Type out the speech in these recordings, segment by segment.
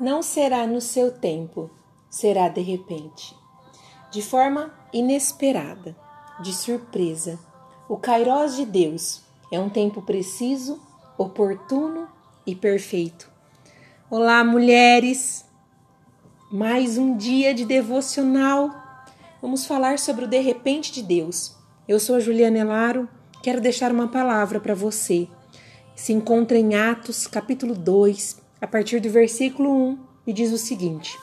Não será no seu tempo, será de repente. De forma inesperada, de surpresa. O Kairós de Deus é um tempo preciso, oportuno e perfeito. Olá, mulheres! Mais um dia de devocional. Vamos falar sobre o de repente de Deus. Eu sou a Juliana Elaro, quero deixar uma palavra para você se encontra em Atos, capítulo 2, a partir do versículo 1, e diz o seguinte: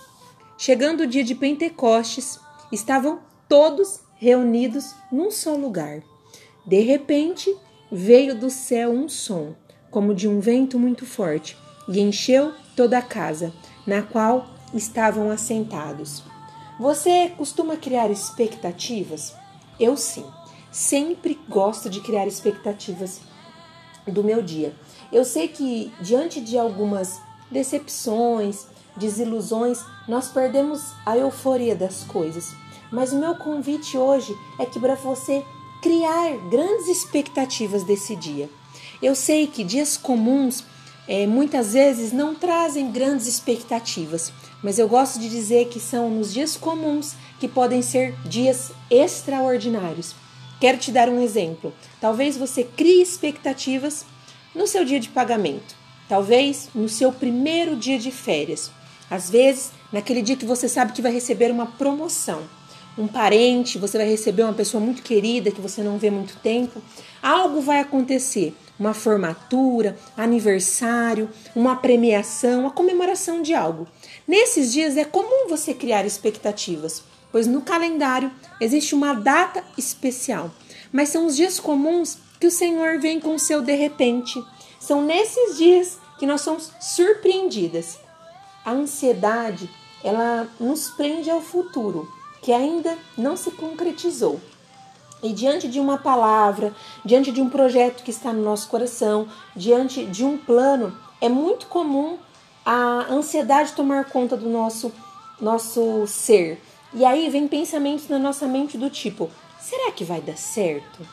Chegando o dia de Pentecostes, estavam todos reunidos num só lugar. De repente, veio do céu um som, como de um vento muito forte, e encheu toda a casa, na qual estavam assentados. Você costuma criar expectativas? Eu sim. Sempre gosto de criar expectativas do meu dia. Eu sei que diante de algumas decepções, desilusões, nós perdemos a euforia das coisas. Mas o meu convite hoje é que para você criar grandes expectativas desse dia. Eu sei que dias comuns é, muitas vezes não trazem grandes expectativas, mas eu gosto de dizer que são nos dias comuns que podem ser dias extraordinários. Quero te dar um exemplo. Talvez você crie expectativas no seu dia de pagamento, talvez no seu primeiro dia de férias, às vezes naquele dia que você sabe que vai receber uma promoção. Um parente, você vai receber uma pessoa muito querida que você não vê muito tempo, algo vai acontecer, uma formatura, aniversário, uma premiação, a comemoração de algo. Nesses dias é comum você criar expectativas pois no calendário existe uma data especial, mas são os dias comuns que o Senhor vem com o seu de repente. São nesses dias que nós somos surpreendidas. A ansiedade, ela nos prende ao futuro, que ainda não se concretizou. E diante de uma palavra, diante de um projeto que está no nosso coração, diante de um plano, é muito comum a ansiedade tomar conta do nosso nosso ser. E aí vem pensamentos na nossa mente do tipo: será que vai dar certo?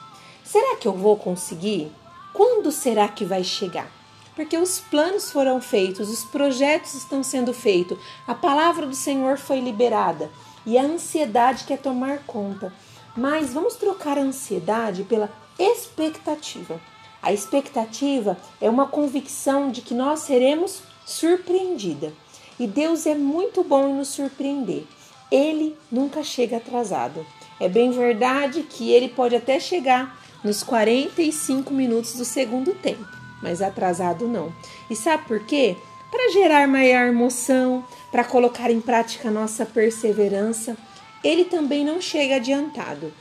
Será que eu vou conseguir? Quando será que vai chegar? Porque os planos foram feitos, os projetos estão sendo feitos, a palavra do Senhor foi liberada e a ansiedade quer tomar conta. Mas vamos trocar a ansiedade pela expectativa. A expectativa é uma convicção de que nós seremos surpreendida. E Deus é muito bom em nos surpreender ele nunca chega atrasado. É bem verdade que ele pode até chegar nos 45 minutos do segundo tempo, mas atrasado não. E sabe por quê? Para gerar maior emoção, para colocar em prática nossa perseverança, ele também não chega adiantado.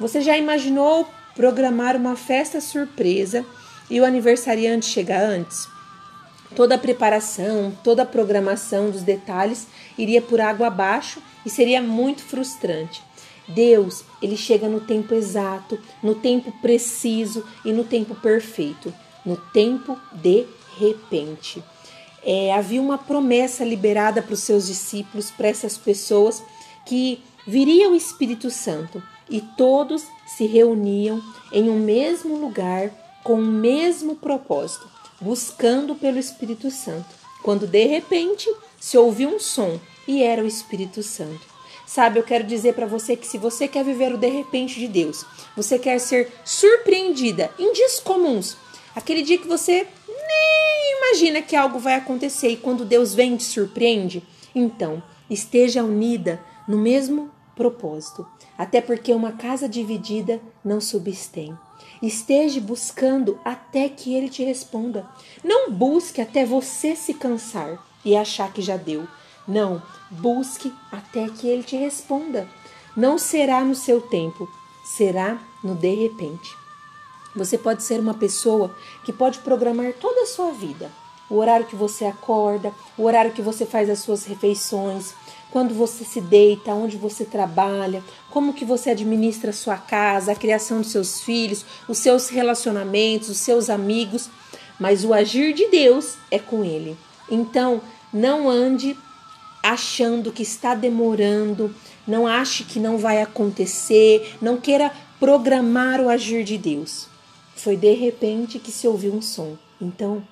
Você já imaginou programar uma festa surpresa e o aniversariante chegar antes? Toda a preparação, toda a programação dos detalhes iria por água abaixo e seria muito frustrante. Deus, ele chega no tempo exato, no tempo preciso e no tempo perfeito, no tempo de repente. É, havia uma promessa liberada para os seus discípulos, para essas pessoas, que viria o Espírito Santo e todos se reuniam em um mesmo lugar com o mesmo propósito, buscando pelo Espírito Santo. Quando de repente se ouviu um som e era o Espírito Santo. Sabe, eu quero dizer para você que se você quer viver o de repente de Deus, você quer ser surpreendida em dias comuns, aquele dia que você nem imagina que algo vai acontecer e quando Deus vem te surpreende, então esteja unida no mesmo propósito. Até porque uma casa dividida não subsistém. Esteja buscando até que ele te responda. Não busque até você se cansar e achar que já deu. Não, busque até que ele te responda. Não será no seu tempo, será no de repente. Você pode ser uma pessoa que pode programar toda a sua vida. O horário que você acorda, o horário que você faz as suas refeições, quando você se deita, onde você trabalha, como que você administra a sua casa, a criação dos seus filhos, os seus relacionamentos, os seus amigos, mas o agir de Deus é com ele. Então, não ande achando que está demorando, não ache que não vai acontecer, não queira programar o agir de Deus. Foi de repente que se ouviu um som. Então,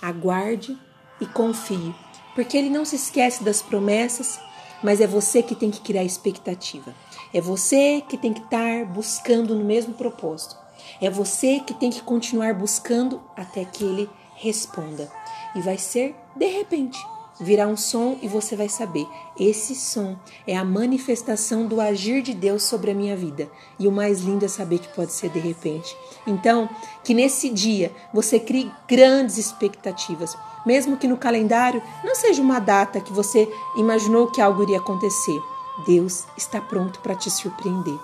aguarde e confie porque ele não se esquece das promessas, mas é você que tem que criar expectativa. É você que tem que estar buscando no mesmo propósito. É você que tem que continuar buscando até que ele responda. E vai ser de repente. Virá um som e você vai saber: esse som é a manifestação do agir de Deus sobre a minha vida. E o mais lindo é saber que pode ser de repente. Então, que nesse dia você crie grandes expectativas, mesmo que no calendário não seja uma data que você imaginou que algo iria acontecer. Deus está pronto para te surpreender.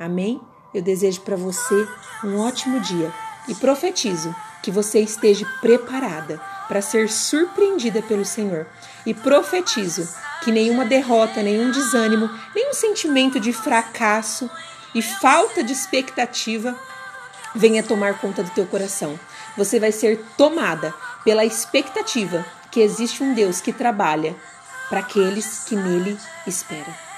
Amém? Eu desejo para você um ótimo dia e profetizo que você esteja preparada para ser surpreendida pelo Senhor. E profetizo que nenhuma derrota, nenhum desânimo, nenhum sentimento de fracasso e falta de expectativa venha tomar conta do teu coração. Você vai ser tomada pela expectativa que existe um Deus que trabalha para aqueles que nele esperam.